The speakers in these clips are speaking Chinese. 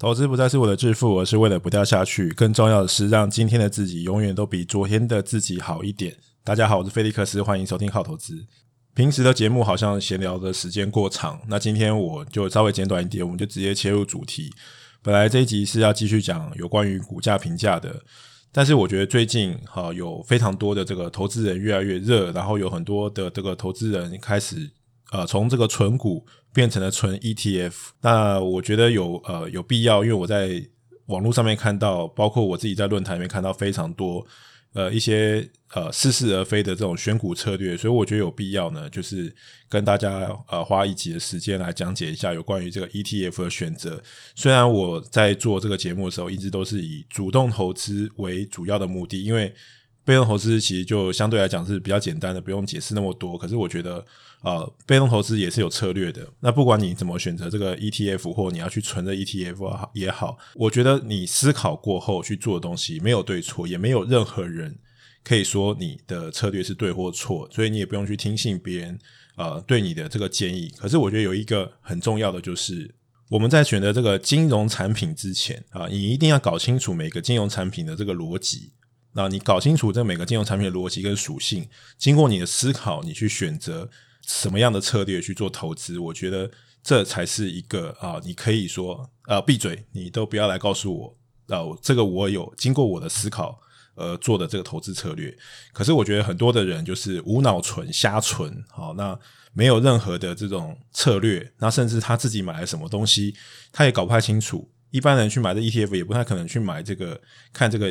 投资不再是我的致富，而是为了不掉下去。更重要的是，让今天的自己永远都比昨天的自己好一点。大家好，我是菲利克斯，欢迎收听好投资。平时的节目好像闲聊的时间过长，那今天我就稍微简短一点，我们就直接切入主题。本来这一集是要继续讲有关于股价评价的，但是我觉得最近哈有非常多的这个投资人越来越热，然后有很多的这个投资人开始。呃，从这个存股变成了纯 ETF，那我觉得有呃有必要，因为我在网络上面看到，包括我自己在论坛里面看到非常多呃一些呃似是而非的这种选股策略，所以我觉得有必要呢，就是跟大家呃花一集的时间来讲解一下有关于这个 ETF 的选择。虽然我在做这个节目的时候，一直都是以主动投资为主要的目的，因为被动投资其实就相对来讲是比较简单的，不用解释那么多。可是我觉得。呃，被动投资也是有策略的。那不管你怎么选择这个 ETF，或你要去存的 ETF 也好，我觉得你思考过后去做的东西没有对错，也没有任何人可以说你的策略是对或错，所以你也不用去听信别人呃对你的这个建议。可是我觉得有一个很重要的就是，我们在选择这个金融产品之前啊，你一定要搞清楚每个金融产品的这个逻辑。那你搞清楚这每个金融产品的逻辑跟属性，经过你的思考，你去选择。什么样的策略去做投资？我觉得这才是一个啊，你可以说啊，闭嘴，你都不要来告诉我啊，这个我有经过我的思考而做的这个投资策略。可是我觉得很多的人就是无脑存、瞎存，好，那没有任何的这种策略，那甚至他自己买了什么东西，他也搞不太清楚。一般人去买的 ETF 也不太可能去买这个，看这个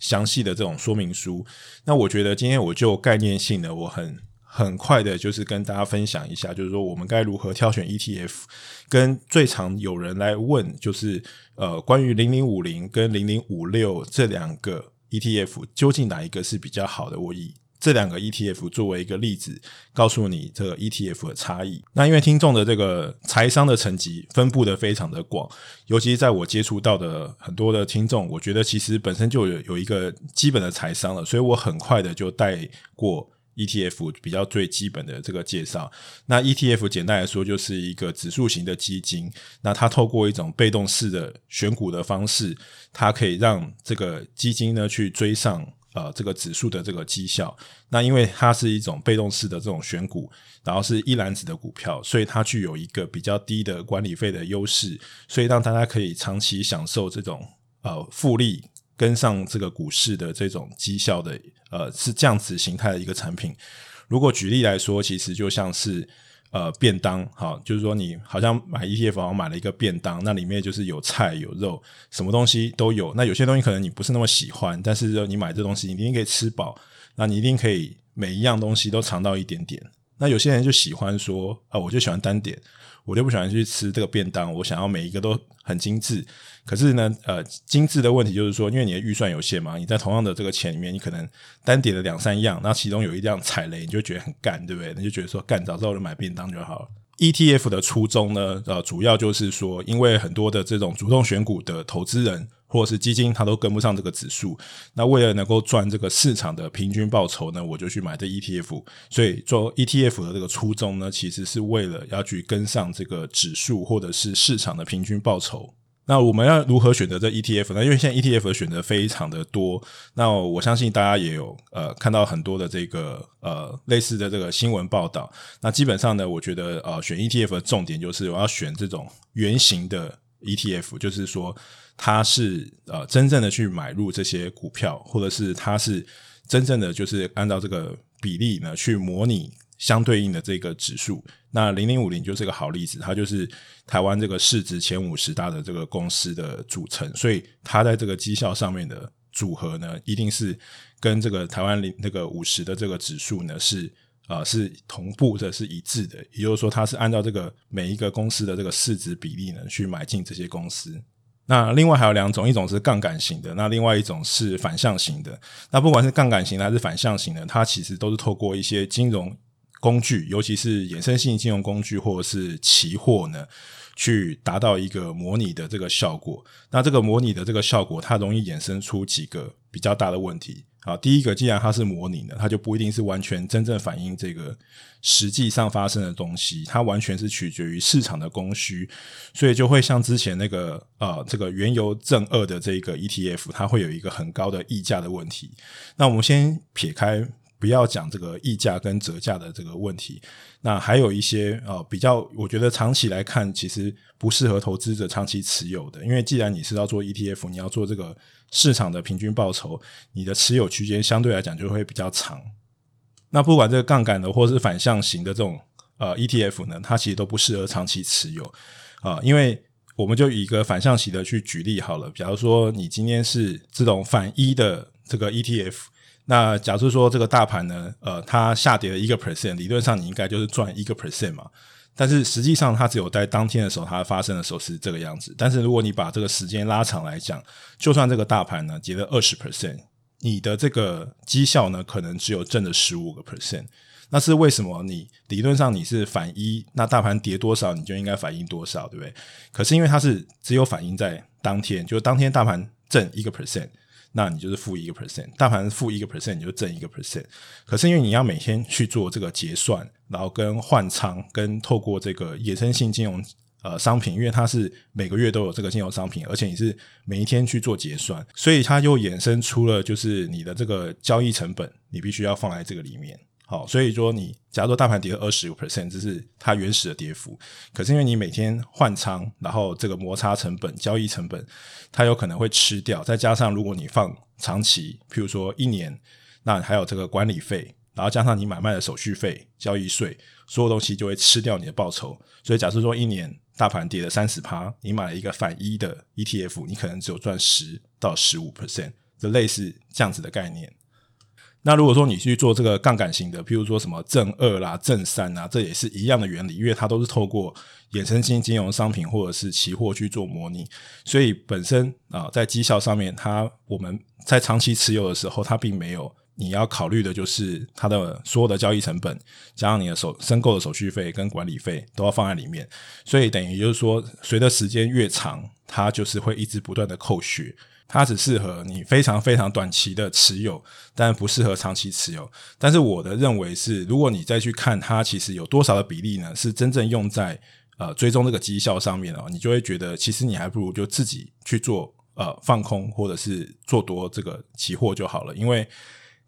详细的这种说明书。那我觉得今天我就概念性的，我很。很快的，就是跟大家分享一下，就是说我们该如何挑选 ETF，跟最常有人来问，就是呃，关于零零五零跟零零五六这两个 ETF，究竟哪一个是比较好的？我以这两个 ETF 作为一个例子，告诉你这个 ETF 的差异。那因为听众的这个财商的层级分布的非常的广，尤其是在我接触到的很多的听众，我觉得其实本身就有有一个基本的财商了，所以我很快的就带过。ETF 比较最基本的这个介绍，那 ETF 简单来说就是一个指数型的基金，那它透过一种被动式的选股的方式，它可以让这个基金呢去追上呃这个指数的这个绩效。那因为它是一种被动式的这种选股，然后是一篮子的股票，所以它具有一个比较低的管理费的优势，所以让大家可以长期享受这种呃复利。跟上这个股市的这种绩效的，呃，是这样子形态的一个产品。如果举例来说，其实就像是呃便当，好，就是说你好像买 ETF，好像买了一个便当，那里面就是有菜有肉，什么东西都有。那有些东西可能你不是那么喜欢，但是你买这东西，你一定可以吃饱，那你一定可以每一样东西都尝到一点点。那有些人就喜欢说，啊、我就喜欢单点。我就不喜欢去吃这个便当，我想要每一个都很精致。可是呢，呃，精致的问题就是说，因为你的预算有限嘛，你在同样的这个钱里面，你可能单点了两三样，那其中有一样踩雷，你就觉得很干，对不对？你就觉得说，干，早知道我就买便当就好了。ETF 的初衷呢，呃，主要就是说，因为很多的这种主动选股的投资人。或者是基金，它都跟不上这个指数。那为了能够赚这个市场的平均报酬呢，我就去买这 ETF。所以做 ETF 的这个初衷呢，其实是为了要去跟上这个指数或者是市场的平均报酬。那我们要如何选择这 ETF 呢？因为现在 ETF 的选择非常的多。那我相信大家也有呃看到很多的这个呃类似的这个新闻报道。那基本上呢，我觉得呃选 ETF 的重点就是我要选这种圆形的 ETF，就是说。它是呃真正的去买入这些股票，或者是它是真正的就是按照这个比例呢去模拟相对应的这个指数。那零零五零就是个好例子，它就是台湾这个市值前五十大的这个公司的组成，所以它在这个绩效上面的组合呢，一定是跟这个台湾零那个五十的这个指数呢是呃是同步的，是一致的。也就是说，它是按照这个每一个公司的这个市值比例呢去买进这些公司。那另外还有两种，一种是杠杆型的，那另外一种是反向型的。那不管是杠杆型的还是反向型的，它其实都是透过一些金融工具，尤其是衍生性金融工具或者是期货呢，去达到一个模拟的这个效果。那这个模拟的这个效果，它容易衍生出几个比较大的问题。啊，第一个既然它是模拟的，它就不一定是完全真正反映这个实际上发生的东西，它完全是取决于市场的供需，所以就会像之前那个呃这个原油正二的这个 ETF，它会有一个很高的溢价的问题。那我们先撇开。不要讲这个溢价跟折价的这个问题，那还有一些呃比较，我觉得长期来看其实不适合投资者长期持有的，因为既然你是要做 ETF，你要做这个市场的平均报酬，你的持有区间相对来讲就会比较长。那不管这个杠杆的或是反向型的这种呃 ETF 呢，它其实都不适合长期持有啊，因为我们就以一个反向型的去举例好了，假如说你今天是这种反一的这个 ETF。那假设说这个大盘呢，呃，它下跌了一个 percent，理论上你应该就是赚一个 percent 嘛。但是实际上它只有在当天的时候，它发生的时候是这个样子。但是如果你把这个时间拉长来讲，就算这个大盘呢跌了二十 percent，你的这个绩效呢可能只有挣了十五个 percent。那是为什么？你理论上你是反一，那大盘跌多少你就应该反应多少，对不对？可是因为它是只有反映在当天，就当天大盘挣一个 percent。那你就是负一个 percent，大盘负一个 percent，你就挣一个 percent。可是因为你要每天去做这个结算，然后跟换仓，跟透过这个衍生性金融呃商品，因为它是每个月都有这个金融商品，而且你是每一天去做结算，所以它又衍生出了就是你的这个交易成本，你必须要放在这个里面。好，所以说你假如说大盘跌了二十个 percent，这是它原始的跌幅。可是因为你每天换仓，然后这个摩擦成本、交易成本，它有可能会吃掉。再加上如果你放长期，譬如说一年，那还有这个管理费，然后加上你买卖的手续费、交易税，所有东西就会吃掉你的报酬。所以假设说一年大盘跌了三十趴，你买了一个反一的 ETF，你可能只有赚十到十五 percent，这类似这样子的概念。那如果说你去做这个杠杆型的，譬如说什么正二啦、正三啊，这也是一样的原理，因为它都是透过衍生性金融商品或者是期货去做模拟，所以本身啊，在绩效上面，它我们在长期持有的时候，它并没有你要考虑的就是它的所有的交易成本，加上你的手申购的手续费跟管理费都要放在里面，所以等于就是说，随着时间越长，它就是会一直不断的扣血。它只适合你非常非常短期的持有，但不适合长期持有。但是我的认为是，如果你再去看它其实有多少的比例呢，是真正用在呃追踪这个绩效上面哦，你就会觉得其实你还不如就自己去做呃放空或者是做多这个期货就好了，因为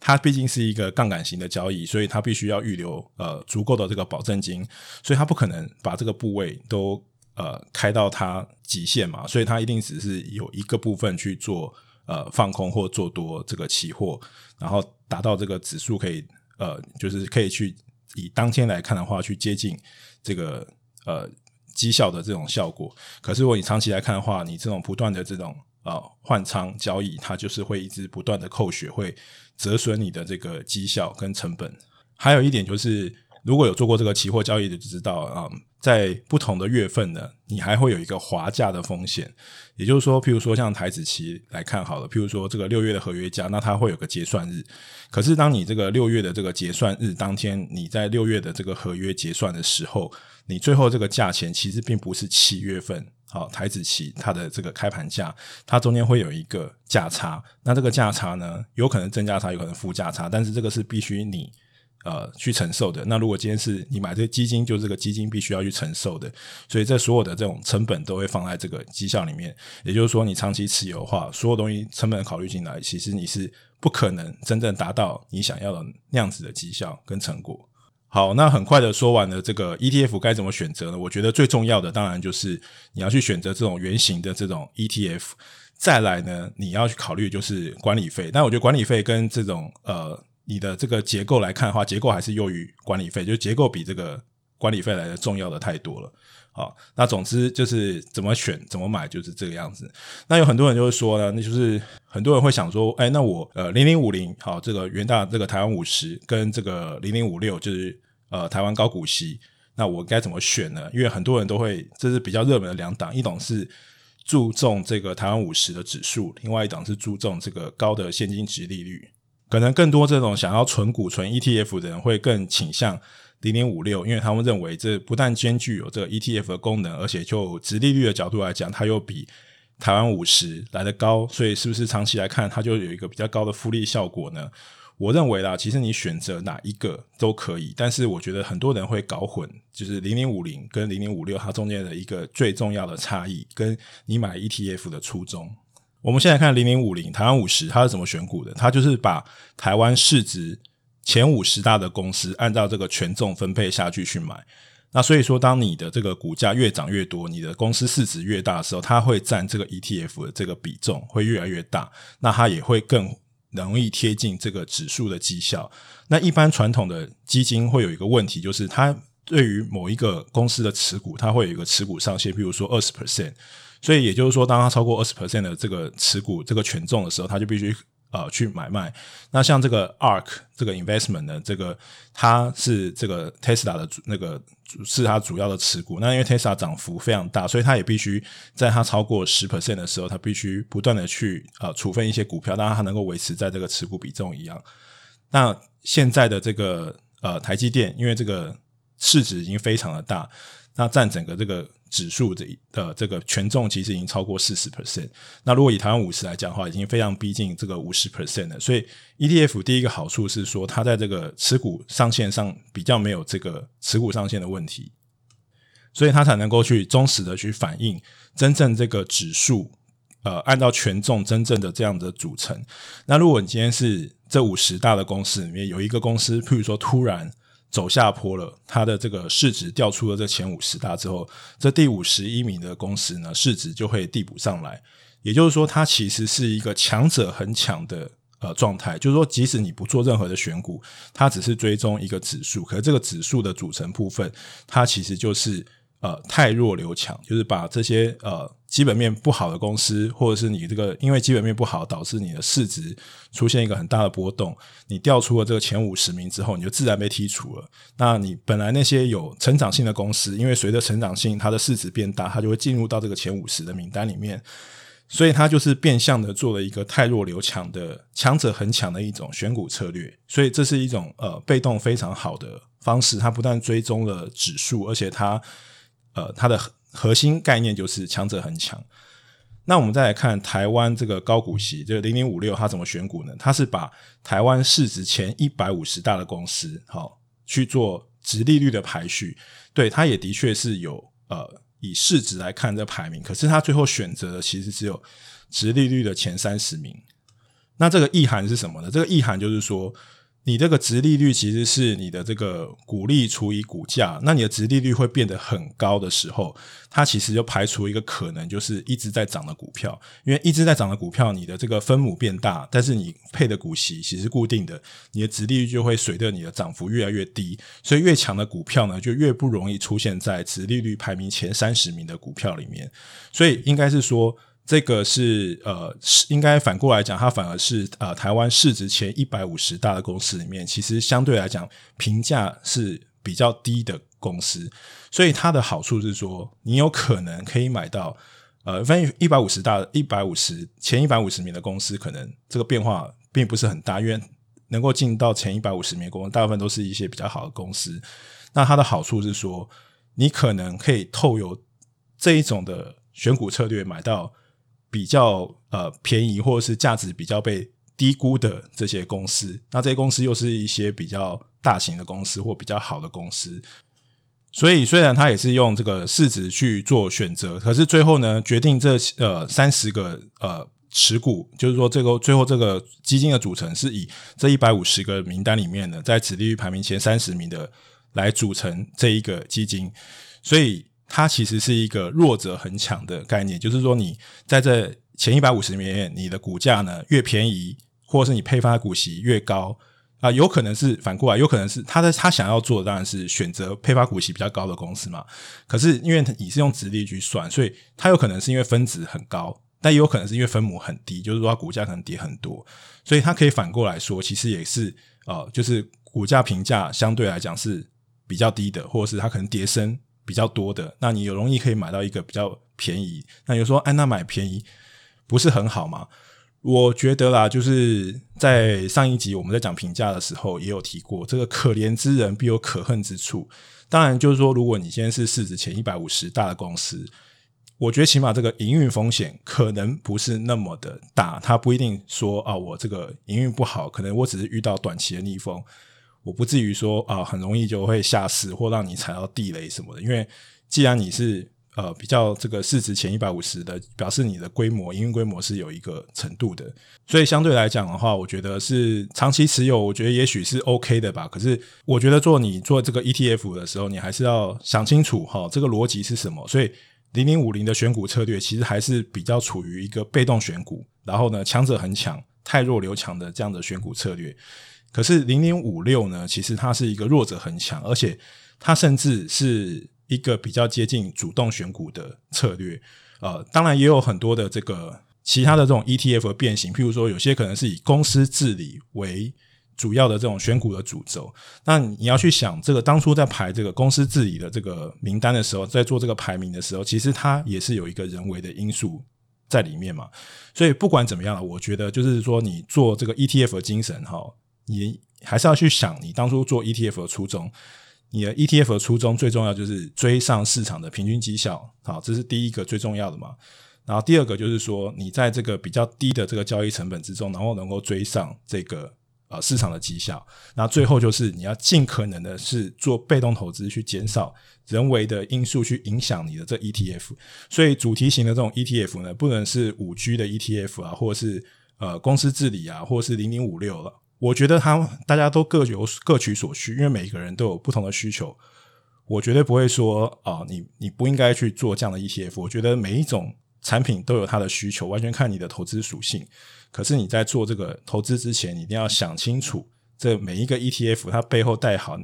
它毕竟是一个杠杆型的交易，所以它必须要预留呃足够的这个保证金，所以它不可能把这个部位都。呃，开到它极限嘛，所以它一定只是有一个部分去做呃放空或做多这个期货，然后达到这个指数可以呃，就是可以去以当天来看的话，去接近这个呃绩效的这种效果。可是如果你长期来看的话，你这种不断的这种呃换仓交易，它就是会一直不断的扣血，会折损你的这个绩效跟成本。还有一点就是。如果有做过这个期货交易的，就知道啊、在不同的月份呢，你还会有一个滑价的风险。也就是说，譬如说像台子期来看好了，譬如说这个六月的合约价，那它会有个结算日。可是当你这个六月的这个结算日当天，你在六月的这个合约结算的时候，你最后这个价钱其实并不是七月份好台子期它的这个开盘价，它中间会有一个价差。那这个价差呢，有可能正价差，有可能负价差，但是这个是必须你。呃，去承受的。那如果今天是你买这基金，就这个基金必须要去承受的。所以这所有的这种成本都会放在这个绩效里面。也就是说，你长期持有的话，所有东西成本考虑进来，其实你是不可能真正达到你想要的那样子的绩效跟成果。好，那很快的说完了这个 ETF 该怎么选择呢？我觉得最重要的当然就是你要去选择这种圆形的这种 ETF。再来呢，你要去考虑就是管理费。但我觉得管理费跟这种呃。你的这个结构来看的话，结构还是优于管理费，就结构比这个管理费来的重要的太多了。好，那总之就是怎么选怎么买就是这个样子。那有很多人就会说呢，那就是很多人会想说，哎，那我呃零零五零好，这个元大这个台湾五十跟这个零零五六就是呃台湾高股息，那我该怎么选呢？因为很多人都会，这是比较热门的两档，一档是注重这个台湾五十的指数，另外一档是注重这个高的现金殖利率。可能更多这种想要存股、存 ETF 的人会更倾向零零五六，因为他们认为这不但兼具有这个 ETF 的功能，而且就殖利率的角度来讲，它又比台湾五十来得高，所以是不是长期来看它就有一个比较高的复利效果呢？我认为啦，其实你选择哪一个都可以，但是我觉得很多人会搞混，就是零零五零跟零零五六它中间的一个最重要的差异，跟你买 ETF 的初衷。我们现在看零零五零台湾五十，它是怎么选股的？它就是把台湾市值前五十大的公司按照这个权重分配下去去买。那所以说，当你的这个股价越涨越多，你的公司市值越大的时候，它会占这个 ETF 的这个比重会越来越大，那它也会更。容易贴近这个指数的绩效。那一般传统的基金会有一个问题，就是它对于某一个公司的持股，它会有一个持股上限，比如说二十 percent。所以也就是说，当它超过二十 percent 的这个持股这个权重的时候，它就必须。呃，去买卖。那像这个 ARK 这个 investment 呢，这个它是这个 Tesla 的那个是它主要的持股。那因为 Tesla 涨幅非常大，所以它也必须在它超过十 percent 的时候，它必须不断的去呃处分一些股票，让它能够维持在这个持股比重一样。那现在的这个呃台积电，因为这个市值已经非常的大，那占整个这个。指数的的这个权重其实已经超过四十 percent，那如果以台湾五十来讲的话，已经非常逼近这个五十 percent 了。所以 ETF 第一个好处是说，它在这个持股上限上比较没有这个持股上限的问题，所以它才能够去忠实的去反映真正这个指数，呃，按照权重真正的这样的组成。那如果你今天是这五十大的公司里面有一个公司，譬如说突然。走下坡了，它的这个市值掉出了这前五十大之后，这第五十一名的公司呢，市值就会递补上来。也就是说，它其实是一个强者恒强的呃状态。就是说，即使你不做任何的选股，它只是追踪一个指数，可是这个指数的组成部分，它其实就是。呃，太弱留强，就是把这些呃基本面不好的公司，或者是你这个因为基本面不好导致你的市值出现一个很大的波动，你掉出了这个前五十名之后，你就自然被剔除了。那你本来那些有成长性的公司，因为随着成长性，它的市值变大，它就会进入到这个前五十的名单里面。所以它就是变相的做了一个汰弱留强的强者恒强的一种选股策略。所以这是一种呃被动非常好的方式，它不但追踪了指数，而且它。呃，它的核心概念就是强者恒强。那我们再来看台湾这个高股息，这个零零五六，它怎么选股呢？它是把台湾市值前一百五十大的公司，好去做殖利率的排序。对，它也的确是有呃以市值来看这排名，可是它最后选择的其实只有殖利率的前三十名。那这个意涵是什么呢？这个意涵就是说。你这个值利率其实是你的这个股利除以股价，那你的值利率会变得很高的时候，它其实就排除一个可能，就是一直在涨的股票。因为一直在涨的股票，你的这个分母变大，但是你配的股息其实固定的，你的值利率就会随着你的涨幅越来越低。所以越强的股票呢，就越不容易出现在值利率排名前三十名的股票里面。所以应该是说。这个是呃，应该反过来讲，它反而是呃，台湾市值前一百五十大的公司里面，其实相对来讲评价是比较低的公司，所以它的好处是说，你有可能可以买到呃，反正一百五十大一百五十前一百五十名的公司，可能这个变化并不是很大，因为能够进到前一百五十名的公司，大部分都是一些比较好的公司。那它的好处是说，你可能可以透过这一种的选股策略买到。比较呃便宜或者是价值比较被低估的这些公司，那这些公司又是一些比较大型的公司或比较好的公司，所以虽然他也是用这个市值去做选择，可是最后呢，决定这呃三十个呃持股，就是说这个最后这个基金的组成是以这一百五十个名单里面呢，在殖利率排名前三十名的来组成这一个基金，所以。它其实是一个弱者恒强的概念，就是说你在这前一百五十名里面，你的股价呢越便宜，或者是你配发股息越高啊、有可能是反过来，有可能是他的他想要做的当然是选择配发股息比较高的公司嘛。可是因为你是用直利去算，所以它有可能是因为分子很高，但也有可能是因为分母很低，就是说他股价可能跌很多，所以它可以反过来说，其实也是呃，就是股价评价相对来讲是比较低的，或者是它可能跌深。比较多的，那你有容易可以买到一个比较便宜。那有说，哎，那买便宜不是很好吗？我觉得啦，就是在上一集我们在讲评价的时候，也有提过，这个可怜之人必有可恨之处。当然，就是说，如果你现在是市值前一百五十大的公司，我觉得起码这个营运风险可能不是那么的大，它不一定说啊，我这个营运不好，可能我只是遇到短期的逆风，我不至于说啊，很容易就会下市或让你踩到地雷什么的。因为既然你是呃比较这个市值前一百五十的，表示你的规模营运规模是有一个程度的，所以相对来讲的话，我觉得是长期持有，我觉得也许是 OK 的吧。可是我觉得做你做这个 ETF 的时候，你还是要想清楚哈，这个逻辑是什么，所以。零零五零的选股策略其实还是比较处于一个被动选股，然后呢，强者恒强，太弱留强的这样的选股策略。可是零零五六呢，其实它是一个弱者很强，而且它甚至是一个比较接近主动选股的策略。呃，当然也有很多的这个其他的这种 ETF 变形，譬如说有些可能是以公司治理为。主要的这种选股的主轴，那你要去想，这个当初在排这个公司治理的这个名单的时候，在做这个排名的时候，其实它也是有一个人为的因素在里面嘛。所以不管怎么样，我觉得就是说，你做这个 ETF 的精神哈，你还是要去想你当初做 ETF 的初衷。你的 ETF 的初衷最重要就是追上市场的平均绩效，好，这是第一个最重要的嘛。然后第二个就是说，你在这个比较低的这个交易成本之中，然后能够追上这个。呃，市场的绩效，那最后就是你要尽可能的是做被动投资，去减少人为的因素去影响你的这 ETF。所以主题型的这种 ETF 呢，不能是五 G 的 ETF 啊，或者是呃公司治理啊，或者是零零五六了。我觉得它大家都各有各取所需，因为每一个人都有不同的需求。我绝对不会说啊、你你不应该去做这样的 ETF。我觉得每一种产品都有它的需求，完全看你的投资属性。可是你在做这个投资之前，你一定要想清楚，这每一个 ETF 它背后代好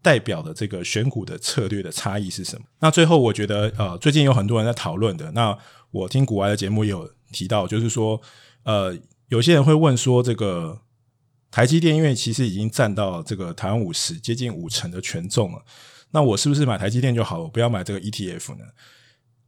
代表的这个选股的策略的差异是什么？那最后我觉得，呃，最近有很多人在讨论的，那我听股外的节目也有提到，就是说，呃，有些人会问说，这个台积电因为其实已经占到这个台湾五十接近五成的权重了，那我是不是买台积电就好了，不要买这个 ETF 呢？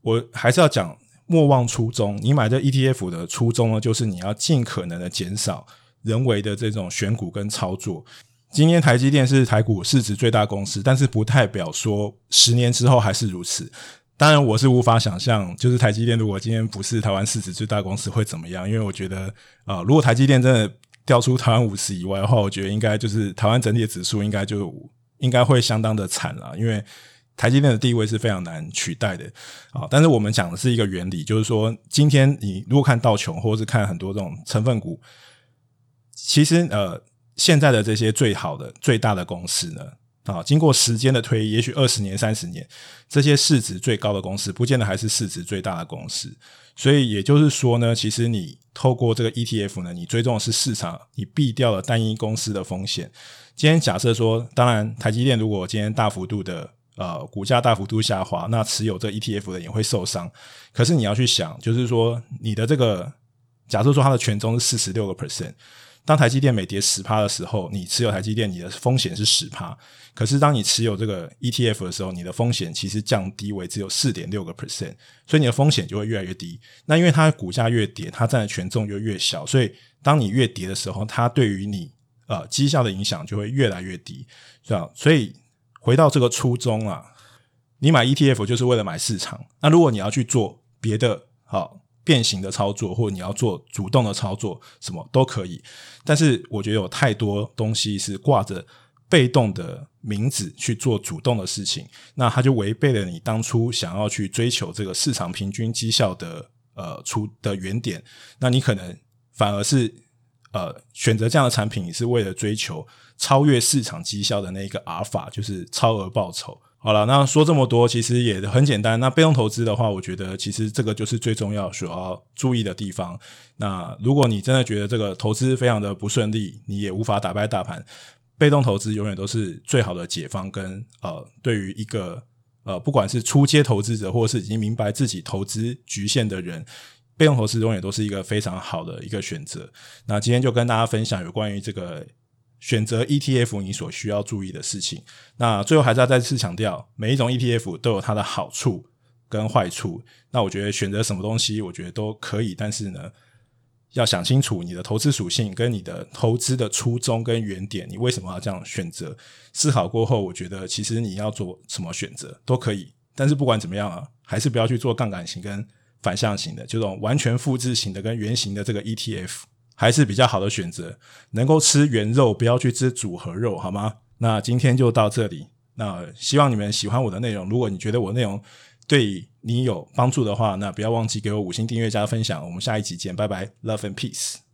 我还是要讲。莫忘初衷，你买这 ETF 的初衷呢，就是你要尽可能的减少人为的这种选股跟操作。今天台积电是台股市值最大公司，但是不代表说十年之后还是如此。当然，我是无法想象，就是台积电如果今天不是台湾市值最大公司会怎么样？因为我觉得，啊、如果台积电真的掉出台湾五十以外的话，我觉得应该就是台湾整体的指数应该就应该会相当的惨了，因为。台积电的地位是非常难取代的啊！但是我们讲的是一个原理，就是说，今天你如果看道琼，或者是看很多这种成分股，其实呃，现在的这些最好的、最大的公司呢，啊，经过时间的推移，也许二十年、三十年，这些市值最高的公司，不见得还是市值最大的公司。所以也就是说呢，其实你透过这个 ETF 呢，你追踪的是市场，你避掉了单一公司的风险。今天假设说，当然台积电如果今天大幅度的呃，股价大幅度下滑，那持有这 ETF 的也会受伤。可是你要去想，就是说你的这个，假设说它的权重是四十六个 percent，当台积电每跌十趴的时候，你持有台积电，你的风险是十趴。可是当你持有这个 ETF 的时候，你的风险其实降低为只有四点六个 percent，所以你的风险就会越来越低。那因为它股价越跌，它占的权重就越小，所以当你越跌的时候，它对于你呃绩效的影响就会越来越低，是吧？所以。回到这个初衷啊，你买 ETF 就是为了买市场。那如果你要去做别的好变形的操作，或者你要做主动的操作，什么都可以。但是我觉得有太多东西是挂着被动的名字去做主动的事情，那它就违背了你当初想要去追求这个市场平均绩效的呃出的原点。那你可能反而是呃选择这样的产品，你是为了追求。超越市场绩效的那一个阿尔法就是超额报酬。好了，那说这么多，其实也很简单。那被动投资的话，我觉得其实这个就是最重要所要注意的地方。那如果你真的觉得这个投资非常的不顺利，你也无法打败大盘，被动投资永远都是最好的解方跟。呃，对于一个呃，不管是初阶投资者，或是已经明白自己投资局限的人，被动投资永远都是一个非常好的一个选择。那今天就跟大家分享有关于这个。选择 ETF，你所需要注意的事情。那最后还是要再次强调，每一种 ETF 都有它的好处跟坏处。那我觉得选择什么东西，我觉得都可以，但是呢，要想清楚你的投资属性跟你的投资的初衷跟原点，你为什么要这样选择？思考过后，我觉得其实你要做什么选择都可以。但是不管怎么样啊，还是不要去做杠杆型跟反向型的，这种完全复制型的跟原型的这个 ETF 还是比较好的选择。能够吃原肉，不要去吃组合肉，好吗？那今天就到这里。那希望你们喜欢我的内容。如果你觉得我内容对你有帮助的话，那不要忘记给我五星订阅加分享。我们下一集见，拜拜，Love and Peace。